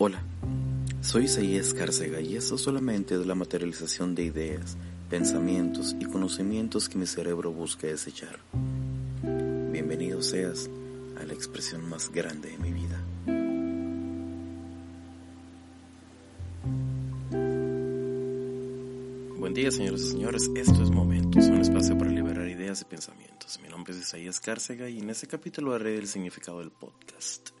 Hola, soy Isaías Cárcega y esto solamente es la materialización de ideas, pensamientos y conocimientos que mi cerebro busca desechar. Bienvenido seas a la expresión más grande de mi vida. Buen día, señores y señores. Esto es Momentos, un espacio para liberar ideas y pensamientos. Mi nombre es Isaías Cárcega y en este capítulo haré el significado del podcast.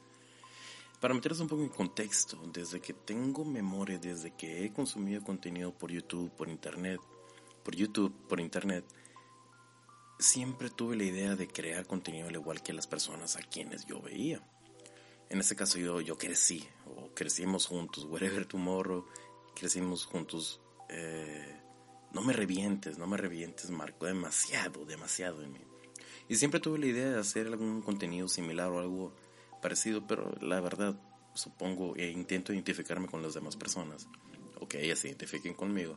Para meterles un poco en contexto, desde que tengo memoria, desde que he consumido contenido por YouTube, por Internet, por YouTube, por Internet, siempre tuve la idea de crear contenido al igual que las personas a quienes yo veía. En este caso yo, yo crecí, o crecimos juntos, wherever tomorrow, crecimos juntos. Eh, no me revientes, no me revientes, marcó demasiado, demasiado en mí. Y siempre tuve la idea de hacer algún contenido similar o algo parecido, pero la verdad, supongo e intento identificarme con las demás personas, o que ellas se identifiquen conmigo,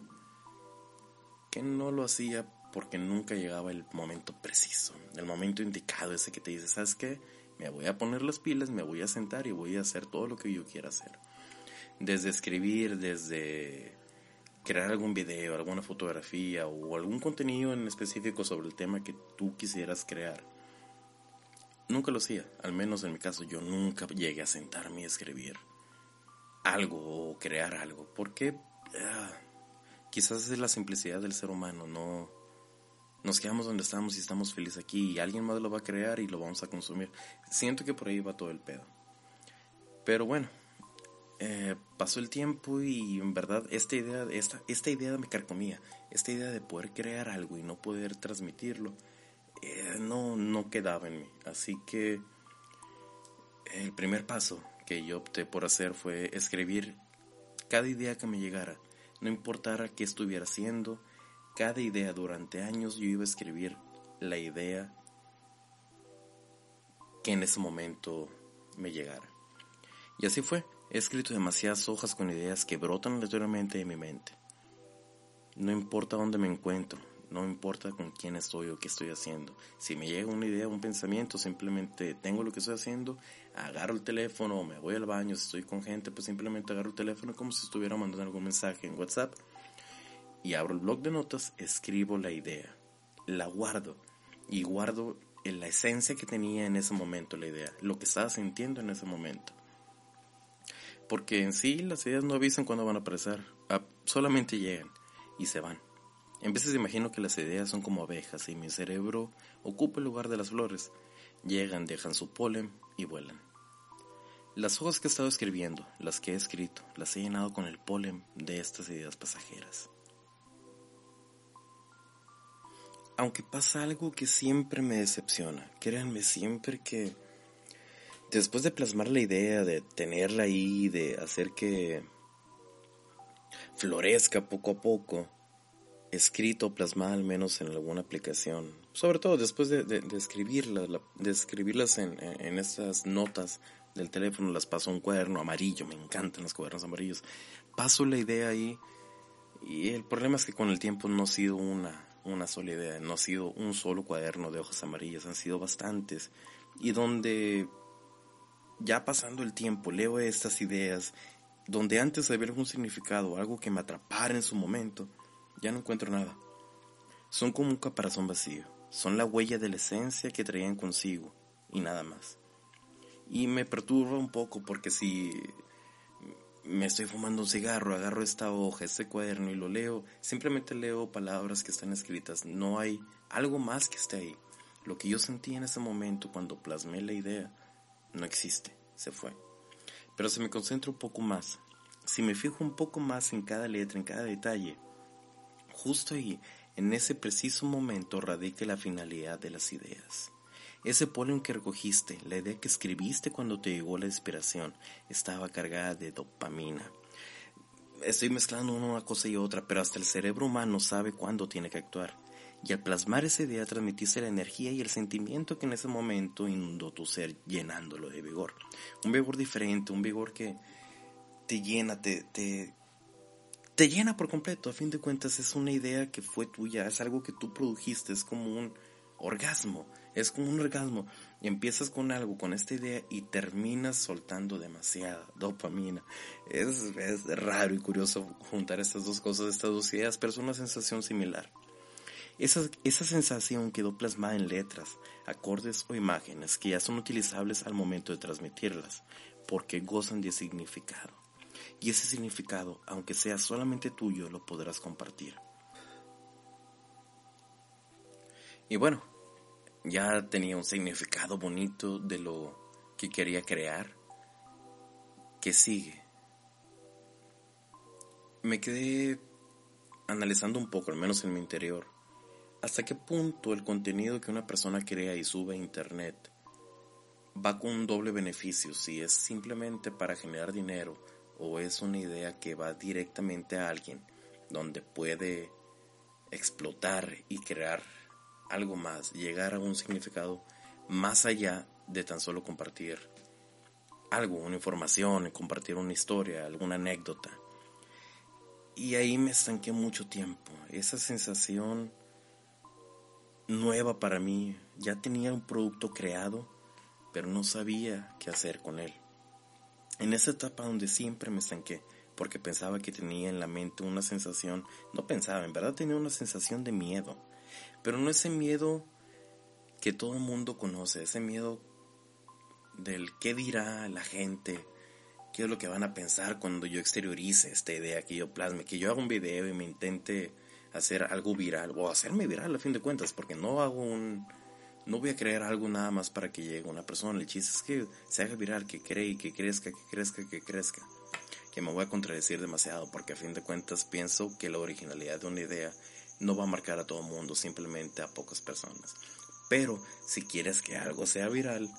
que no lo hacía porque nunca llegaba el momento preciso, el momento indicado, ese que te dice, ¿sabes qué? Me voy a poner las pilas, me voy a sentar y voy a hacer todo lo que yo quiera hacer. Desde escribir, desde crear algún video, alguna fotografía o algún contenido en específico sobre el tema que tú quisieras crear nunca lo hacía, al menos en mi caso yo nunca llegué a sentarme y escribir algo o crear algo, porque ah, quizás es la simplicidad del ser humano, no nos quedamos donde estamos y estamos felices aquí y alguien más lo va a crear y lo vamos a consumir. Siento que por ahí va todo el pedo. Pero bueno, eh, pasó el tiempo y en verdad esta idea, esta, esta idea me carcomía, esta idea de poder crear algo y no poder transmitirlo eh, no, no quedaba en mí. Así que el primer paso que yo opté por hacer fue escribir cada idea que me llegara, no importara qué estuviera haciendo, cada idea durante años yo iba a escribir la idea que en ese momento me llegara. Y así fue, he escrito demasiadas hojas con ideas que brotan aleatoriamente en mi mente. No importa dónde me encuentro, no importa con quién estoy o qué estoy haciendo. Si me llega una idea, un pensamiento, simplemente tengo lo que estoy haciendo, agarro el teléfono o me voy al baño, si estoy con gente, pues simplemente agarro el teléfono como si estuviera mandando algún mensaje en WhatsApp y abro el blog de notas, escribo la idea, la guardo y guardo la esencia que tenía en ese momento la idea, lo que estaba sintiendo en ese momento. Porque en sí las ideas no avisan cuándo van a aparecer, ah, solamente llegan y se van. En veces imagino que las ideas son como abejas y mi cerebro ocupa el lugar de las flores. Llegan, dejan su polen y vuelan. Las hojas que he estado escribiendo, las que he escrito, las he llenado con el polen de estas ideas pasajeras. Aunque pasa algo que siempre me decepciona, créanme siempre que después de plasmar la idea, de tenerla ahí, de hacer que florezca poco a poco, escrito, plasmada al menos en alguna aplicación, sobre todo después de, de, de escribirlas en, estas notas del teléfono, las paso a un cuaderno amarillo, me encantan los cuadernos amarillos, paso la idea ahí y el problema es que con el tiempo no ha sido una, una sola idea, no ha sido un solo cuaderno de hojas amarillas, han sido bastantes. Y donde ya pasando el tiempo leo estas ideas donde antes había algún significado, algo que me atrapara en su momento, ya no encuentro nada. Son como un caparazón vacío. Son la huella de la esencia que traían consigo y nada más. Y me perturba un poco porque si me estoy fumando un cigarro, agarro esta hoja, este cuaderno y lo leo, simplemente leo palabras que están escritas. No hay algo más que esté ahí. Lo que yo sentí en ese momento cuando plasmé la idea no existe, se fue. Pero si me concentro un poco más, si me fijo un poco más en cada letra, en cada detalle, Justo ahí, en ese preciso momento, radica la finalidad de las ideas. Ese polen que recogiste, la idea que escribiste cuando te llegó la inspiración, estaba cargada de dopamina. Estoy mezclando una cosa y otra, pero hasta el cerebro humano sabe cuándo tiene que actuar. Y al plasmar esa idea transmitiste la energía y el sentimiento que en ese momento inundó tu ser llenándolo de vigor. Un vigor diferente, un vigor que te llena, te, te, te llena por completo. A fin de cuentas es una idea que fue tuya, es algo que tú produjiste, es como un orgasmo, es como un orgasmo. empiezas con algo, con esta idea y terminas soltando demasiada dopamina. Es, es raro y curioso juntar estas dos cosas, estas dos ideas, pero es una sensación similar. Esa, esa sensación quedó plasmada en letras, acordes o imágenes que ya son utilizables al momento de transmitirlas, porque gozan de significado. Y ese significado, aunque sea solamente tuyo, lo podrás compartir. Y bueno, ya tenía un significado bonito de lo que quería crear. ¿Qué sigue? Me quedé analizando un poco, al menos en mi interior, hasta qué punto el contenido que una persona crea y sube a internet va con un doble beneficio, si es simplemente para generar dinero o es una idea que va directamente a alguien donde puede explotar y crear algo más, llegar a un significado más allá de tan solo compartir algo, una información, compartir una historia, alguna anécdota. Y ahí me estanqué mucho tiempo. Esa sensación nueva para mí, ya tenía un producto creado, pero no sabía qué hacer con él. En esa etapa donde siempre me estanqué, porque pensaba que tenía en la mente una sensación, no pensaba, en verdad tenía una sensación de miedo pero no ese miedo que todo el mundo conoce, ese miedo del qué dirá la gente, qué es lo que van a pensar cuando yo exteriorice esta idea, que yo plasme, que yo haga un video y me intente hacer algo viral o hacerme viral a fin de cuentas, porque no hago un no voy a crear algo nada más para que llegue una persona, el chiste es que se haga viral, que cree, que crezca, que crezca, que crezca. Que me voy a contradecir demasiado porque a fin de cuentas pienso que la originalidad de una idea no va a marcar a todo el mundo, simplemente a pocas personas. Pero si quieres que algo sea viral,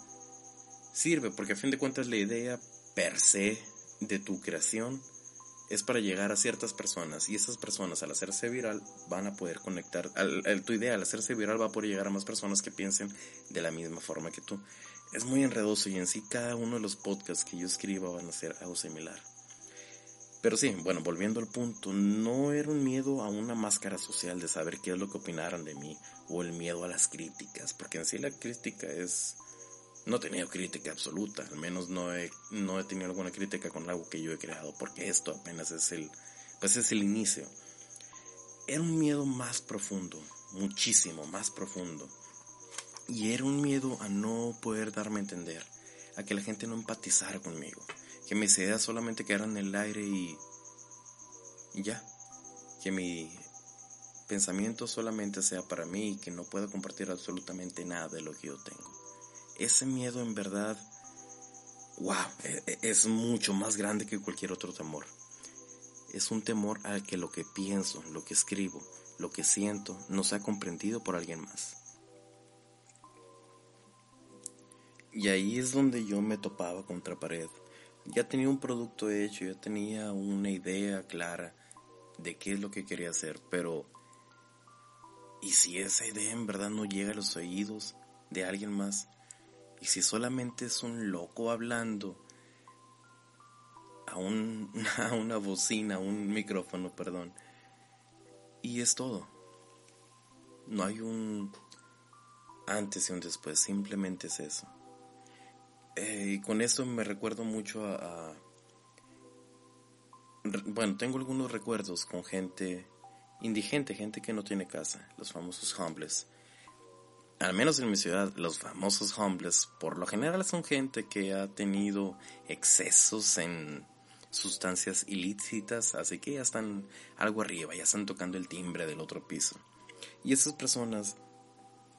sirve, porque a fin de cuentas la idea per se de tu creación es para llegar a ciertas personas y esas personas al hacerse viral van a poder conectar, tu idea al hacerse viral va a poder llegar a más personas que piensen de la misma forma que tú. Es muy enredoso y en sí cada uno de los podcasts que yo escriba van a ser algo similar. Pero sí, bueno, volviendo al punto, no era un miedo a una máscara social de saber qué es lo que opinaran de mí o el miedo a las críticas, porque en sí la crítica es... No he tenido crítica absoluta, al menos no he, no he tenido alguna crítica con algo que yo he creado, porque esto apenas es el, pues es el inicio. Era un miedo más profundo, muchísimo más profundo. Y era un miedo a no poder darme a entender, a que la gente no empatizara conmigo que mis ideas solamente quedaran en el aire y, ya, que mi pensamiento solamente sea para mí y que no pueda compartir absolutamente nada de lo que yo tengo. Ese miedo en verdad, wow, e, e, es mucho más grande que cualquier otro temor. Es un temor al que lo que pienso, lo que escribo, lo que siento, no sea comprendido por alguien más. Y ahí es donde yo me topaba contra pared ya tenía un producto hecho, ya tenía una idea clara de qué es lo que quería hacer, pero ¿y si esa idea en verdad no llega a los oídos de alguien más? ¿Y si solamente es un loco hablando a, un, una bocina, a un micrófono, perdón? Y es todo. No hay un antes y un después, simplemente es eso. Eh, y con esto me recuerdo mucho a, Bueno, tengo algunos recuerdos con gente indigente, gente que no tiene casa, los famosos homeless. Al menos en mi ciudad, los famosos homeless por lo general son gente que ha tenido excesos en sustancias ilícitas, así que ya están algo arriba, ya están tocando el timbre del otro piso. Y esas personas,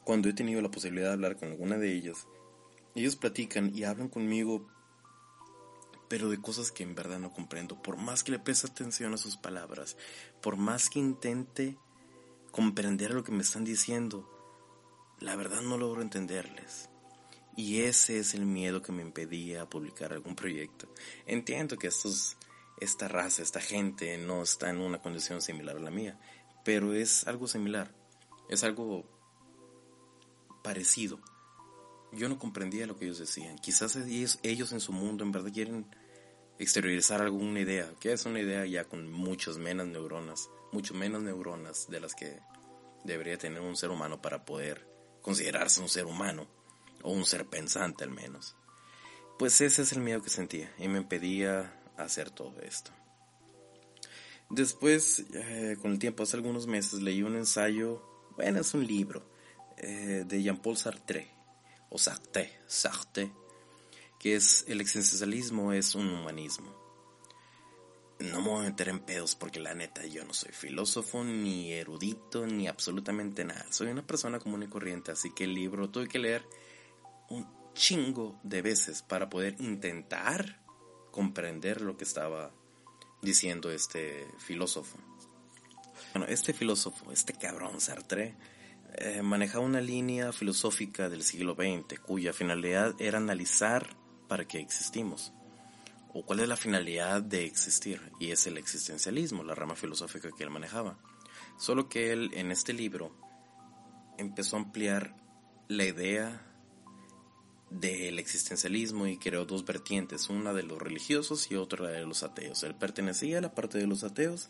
cuando he tenido la posibilidad de hablar con alguna de ellas, ellos platican y hablan conmigo, pero de cosas que en verdad no comprendo. Por más que le preste atención a sus palabras, por más que intente comprender lo que me están diciendo, la verdad no logro entenderles. Y ese es el miedo que me impedía publicar algún proyecto. Entiendo que estos, esta raza, esta gente no está en una condición similar a la mía, pero es algo similar, es algo parecido yo no comprendía lo que ellos decían. Quizás ellos, en su mundo en verdad quieren exteriorizar alguna idea, que es una idea ya con muchas menos neuronas, mucho menos neuronas de las que debería tener un ser humano para poder considerarse un ser humano. o un ser pensante al menos. Pues ese es el miedo que sentía y me impedía hacer todo esto. Después, eh, con el tiempo, hace algunos meses, leí un ensayo, bueno, es un libro, eh, de Jean-Paul Sartre, o Sartre, Sartre, que es el existencialismo es un humanismo. No me voy a meter en pedos porque la neta yo no soy filósofo, ni erudito, ni absolutamente nada. Soy una persona común y corriente, así que el libro tuve que leer un chingo de veces para poder intentar comprender lo que estaba diciendo este filósofo. Bueno, este filósofo, este cabrón Sartre, eh, manejaba una línea filosófica del siglo XX cuya finalidad era analizar para qué existimos o cuál es la finalidad de existir y es el existencialismo, la rama filosófica que él manejaba. Solo que él en este libro empezó a ampliar la idea del existencialismo y creó dos vertientes, una de los religiosos y otra de los ateos. Él pertenecía a la parte de los ateos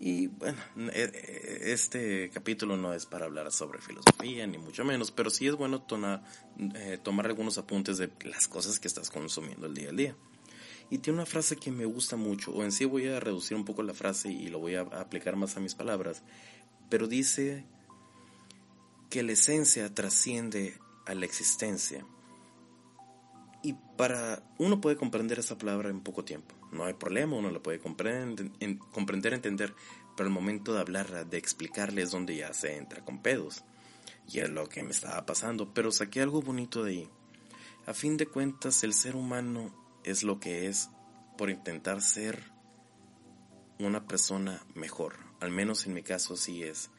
y bueno, e, e, este capítulo no es para hablar sobre filosofía ni mucho menos, pero sí es bueno eh, tomar algunos apuntes de las cosas que estás consumiendo el día a día. Y tiene una frase que me gusta mucho, o en sí voy a reducir un poco la frase y lo voy a aplicar más a mis palabras, pero dice que la esencia trasciende a la existencia. Y para uno puede comprender esa palabra en poco tiempo. No hay problema, uno la puede comprender, comprender entender, pero el momento de hablarla, de explicarle es donde ya se entra con pedos. Y es lo que me estaba pasando, pero saqué algo bonito de ahí. A fin de cuentas, el ser humano es lo que es por intentar ser una persona mejor. Al menos en mi caso así es.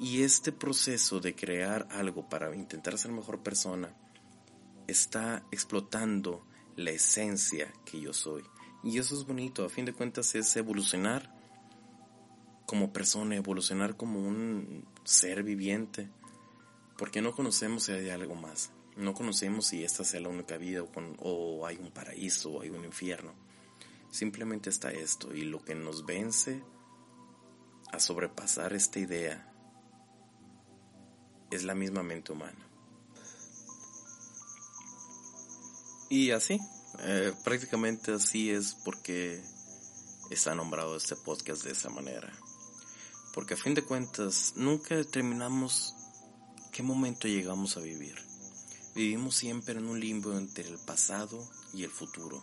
Y este proceso de crear algo para intentar ser mejor persona está explotando la esencia que yo soy. Y eso es bonito, a fin de cuentas es evolucionar como persona, evolucionar como un ser viviente, porque no conocemos si hay algo más. No conocemos si esta sea la única vida o, hay un paraíso o hay un infierno. Simplemente está esto y lo que nos vence a sobrepasar esta idea es la misma mente humana. Y así, eh, prácticamente así es porque está nombrado este podcast de esa manera. Porque a fin de cuentas nunca determinamos qué momento llegamos a vivir. Vivimos siempre en un limbo entre el pasado y el futuro.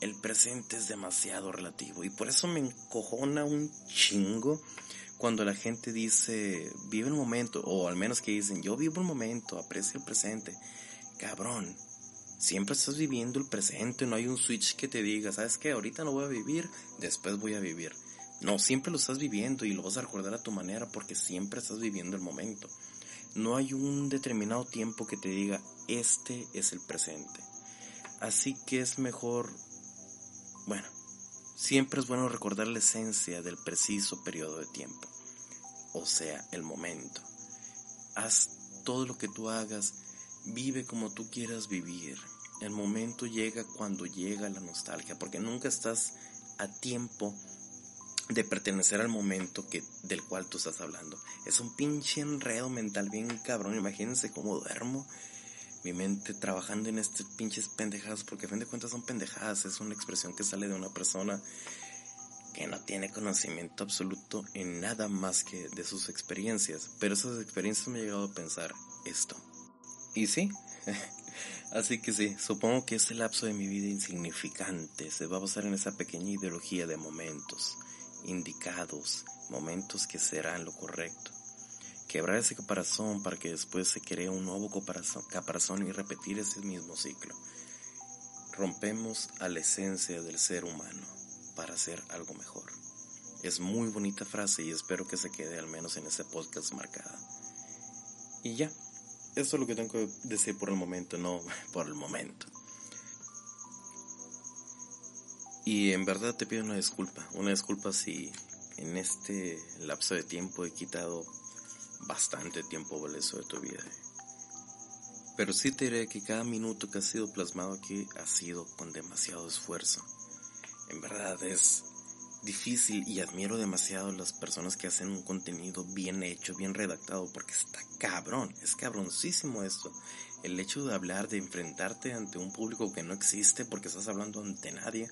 El presente es demasiado relativo y por eso me encojona un chingo cuando la gente dice vive el momento o al menos que dicen yo vivo el momento, aprecio el presente. Cabrón, siempre estás viviendo el presente, no hay un switch que te diga, ¿sabes qué? Ahorita no voy a vivir, después voy a vivir. No, siempre lo estás viviendo y lo vas a recordar a tu manera porque siempre estás viviendo el momento. No hay un determinado tiempo que te diga, este es el presente. Así que es mejor, bueno, siempre es bueno recordar la esencia del preciso periodo de tiempo, o sea, el momento. Haz todo lo que tú hagas, vive como tú quieras vivir. El momento llega cuando llega la nostalgia, porque nunca estás a tiempo de pertenecer al momento que, del cual tú estás hablando. Es un pinche enredo mental bien cabrón. Imagínense cómo duermo. Mi mente trabajando en estas pinches pendejadas, porque a fin de cuentas son pendejadas. Es una expresión que sale de una persona que no tiene conocimiento absoluto en nada más que de sus experiencias. Pero esas experiencias me han llegado a pensar esto. Y sí, así que sí, supongo que este lapso de mi vida insignificante se va a basar en esa pequeña ideología de momentos indicados, momentos que serán lo correcto. Quebrar ese caparazón para que después se cree un nuevo caparazón, y repetir ese mismo ciclo. Rompemos a la esencia del ser humano para hacer algo mejor. Es muy bonita frase y espero que se quede al menos en ese podcast marcada. Y ya, eso es lo que tengo que decir por el momento, no por el momento. Y en verdad te pido una disculpa, una disculpa si en este lapso de tiempo he quitado bastante tiempo valioso de tu vida. Pero sí te diré que cada minuto que ha sido plasmado aquí ha sido con demasiado esfuerzo. En verdad es difícil y admiro demasiado las personas que hacen un contenido bien hecho, bien redactado, porque está cabrón, es cabroncísimo esto. El hecho de hablar, de enfrentarte ante un público que no existe porque estás hablando ante nadie,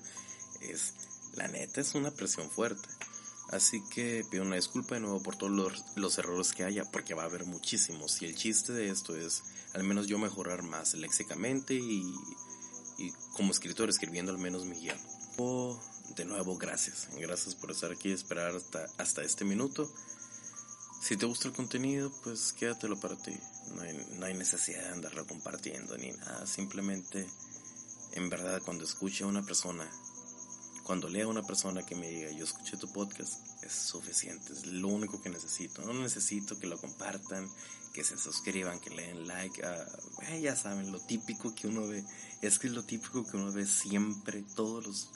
es, la neta, es una presión fuerte. Así que pido una disculpa de nuevo por todos los, los, errores que haya, porque va a haber muchísimos. Y el chiste de esto es, al menos yo mejorar más léxicamente y, y como escritor escribiendo al menos mi guion. Oh, de nuevo, gracias. Gracias por estar aquí y esperar hasta, hasta este minuto. Si te gusta el contenido, pues quédatelo para ti. No hay, no hay necesidad de andarlo compartiendo ni nada. Simplemente, en verdad, cuando escuche a una persona cuando lea a una persona que me diga, yo escuché tu podcast, es suficiente, es lo único que necesito. No necesito que lo compartan, que se suscriban, que le den like. Uh, ya saben, lo típico que uno ve, es que es lo típico que uno ve siempre, todos los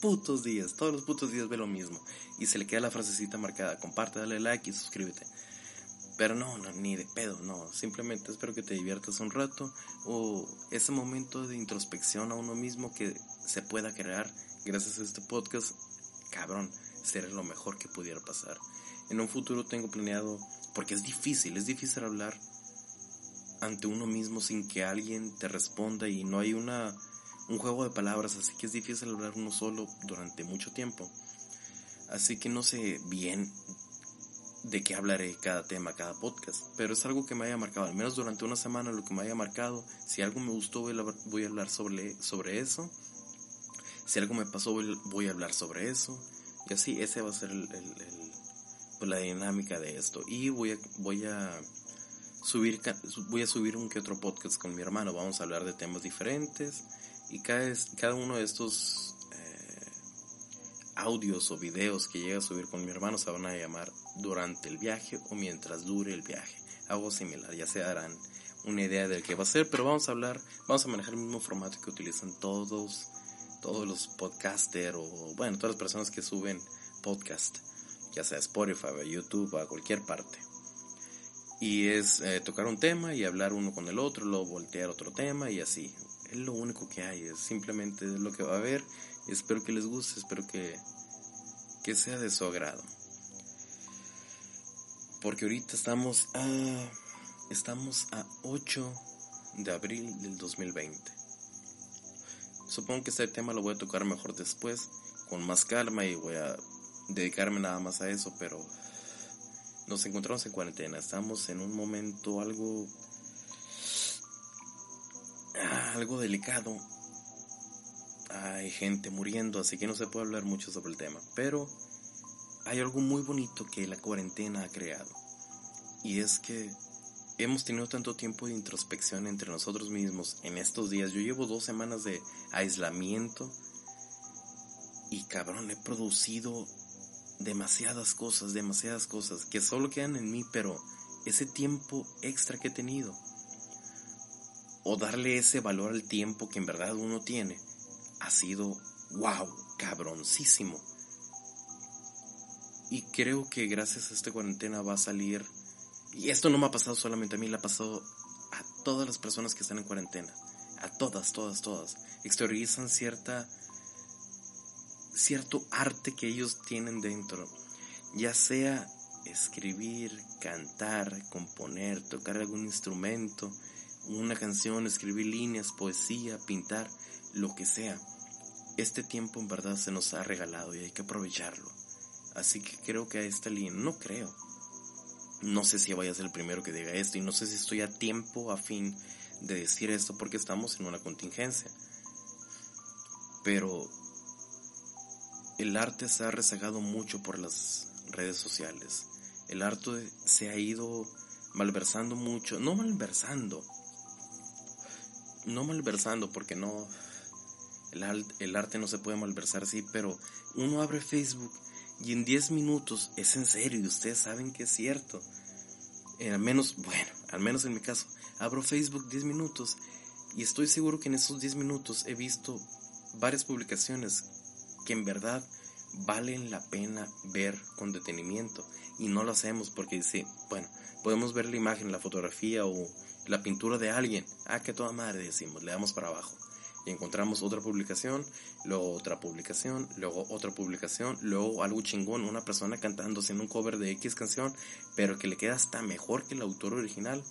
putos días, todos los putos días ve lo mismo. Y se le queda la frasecita marcada, comparte, dale like y suscríbete. Pero no, no, ni de pedo, no. Simplemente espero que te diviertas un rato o ese momento de introspección a uno mismo que se pueda crear gracias a este podcast, cabrón, será lo mejor que pudiera pasar. En un futuro tengo planeado, porque es difícil, es difícil hablar ante uno mismo sin que alguien te responda y no hay una un juego de palabras, así que es difícil hablar uno solo durante mucho tiempo. Así que no sé bien de qué hablaré cada tema, cada podcast, pero es algo que me haya marcado, al menos durante una semana lo que me haya marcado. Si algo me gustó voy a hablar sobre, sobre eso si algo me pasó, voy, a hablar sobre eso. Y así, ese va a ser el, pues, la dinámica de esto. Y voy a, subir, voy a subir un que otro podcast con mi hermano. Vamos a hablar de temas diferentes. Y cada, uno de estos eh, audios o videos que llegue a subir con mi hermano se van a llamar durante el viaje o mientras dure el viaje. Algo similar, ya se darán una idea del que va a ser, pero vamos a hablar, vamos a manejar el mismo formato que utilizan todos todos los podcasters o, bueno, todas las personas que suben podcast, ya sea Spotify, a YouTube, a cualquier parte. Y es eh, tocar un tema y hablar uno con el otro, luego voltear otro tema y así. Es lo único que hay, es simplemente lo que va a haber. Espero que les guste, espero que, que sea de su agrado. Porque ahorita estamos a, estamos a 8 de abril del 2020. Supongo que este tema lo voy a tocar mejor después, con más calma y voy a dedicarme nada más a eso, pero nos encontramos en cuarentena, estamos en un momento algo algo delicado. Hay gente muriendo, así que no se puede hablar mucho sobre el tema, pero hay algo muy bonito que la cuarentena ha creado. Y es que hemos tenido tanto tiempo de introspección entre nosotros mismos en estos días. Yo llevo dos semanas de aislamiento y cabrón, he producido demasiadas cosas, demasiadas cosas que solo quedan en mí, pero ese tiempo extra que he tenido o darle ese valor al tiempo que en verdad uno tiene ha sido wow, cabroncísimo. Y creo que gracias a esta cuarentena va a salir y esto no me ha pasado solamente a mí, le ha pasado a todas las personas que están en cuarentena. A todas, todas, todas. Exteriorizan cierta cierto arte que ellos tienen dentro. Ya sea escribir, cantar, componer, tocar algún instrumento, una canción, escribir líneas, poesía, pintar, lo que sea. Este tiempo en verdad se nos ha regalado y hay que aprovecharlo. Así que creo que a esta línea, no creo, no sé si vaya a ser el primero que diga esto y no sé si estoy a tiempo a fin de decir esto porque estamos en una contingencia. Pero el arte se ha rezagado mucho por las redes sociales. El arte se ha ido malversando mucho, no malversando, no malversando porque no, el, el arte no se puede malversar, sí, pero uno abre Facebook y en 10 minutos es en serio y ustedes saben que es cierto. Eh, al menos, bueno, al menos en mi caso, abro Facebook 10 minutos y estoy seguro que en esos 10 minutos he visto varias publicaciones que en verdad valen la pena ver con detenimiento y no lo hacemos porque dice, bueno, podemos ver la imagen, la fotografía o la pintura de alguien. Ah, que toda madre decimos, le damos para abajo. Y encontramos otra publicación, luego otra publicación, luego otra publicación, luego algo chingón, una persona cantando haciendo un cover de X canción, pero que le queda hasta mejor que el autor original.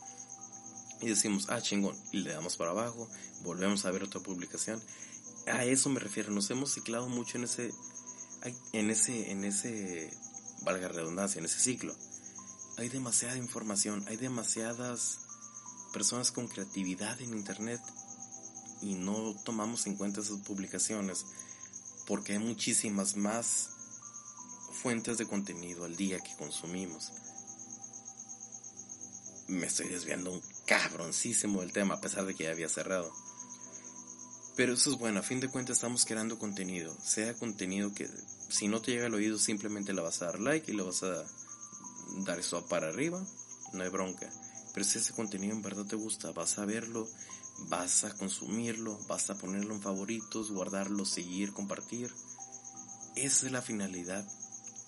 Y decimos, ah, chingón, y le damos para abajo, volvemos a ver otra publicación. A eso me refiero, nos hemos ciclado mucho en ese, en ese, en ese, valga redundancia, en ese ciclo. Hay demasiada información, hay demasiadas personas con creatividad en Internet y no tomamos en cuenta esas publicaciones porque hay muchísimas más fuentes de contenido al día que consumimos. Me estoy desviando un cabroncísimo del tema a pesar de que ya había cerrado. Pero eso es bueno, a fin de cuentas estamos creando contenido, sea contenido que si no te llega al oído simplemente le vas a dar like y le vas a dar eso para arriba, no hay bronca. Pero si ese contenido en verdad te gusta, vas a verlo, vas a consumirlo, vas a ponerlo en favoritos, guardarlo, seguir, compartir. Esa es la finalidad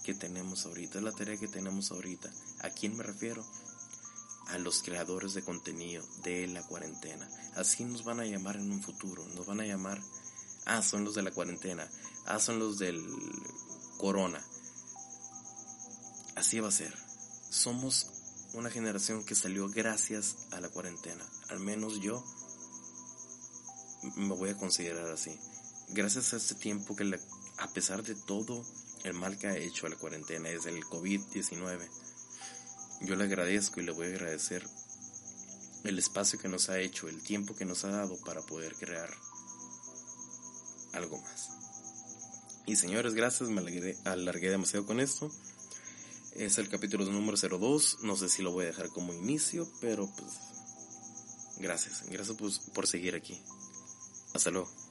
que tenemos ahorita, es la tarea que tenemos ahorita. ¿A quién me refiero? A los creadores de contenido de la cuarentena. Así nos van a llamar en un futuro, nos van a llamar, ah, son los de la cuarentena, ah, son los del corona. Así va a ser. Somos una generación que salió gracias a la cuarentena. Al menos yo me voy a considerar así. Gracias a este tiempo que a pesar de todo el mal que ha hecho a la cuarentena, es el COVID-19, yo le agradezco y le voy a agradecer el espacio que nos ha hecho, el tiempo que nos ha dado para poder crear algo más. Y señores, gracias, me alargué, demasiado con esto. Es el capítulo número 02. No sé si lo voy a dejar como inicio, pero pues gracias. Gracias pues, por seguir aquí. Hasta luego.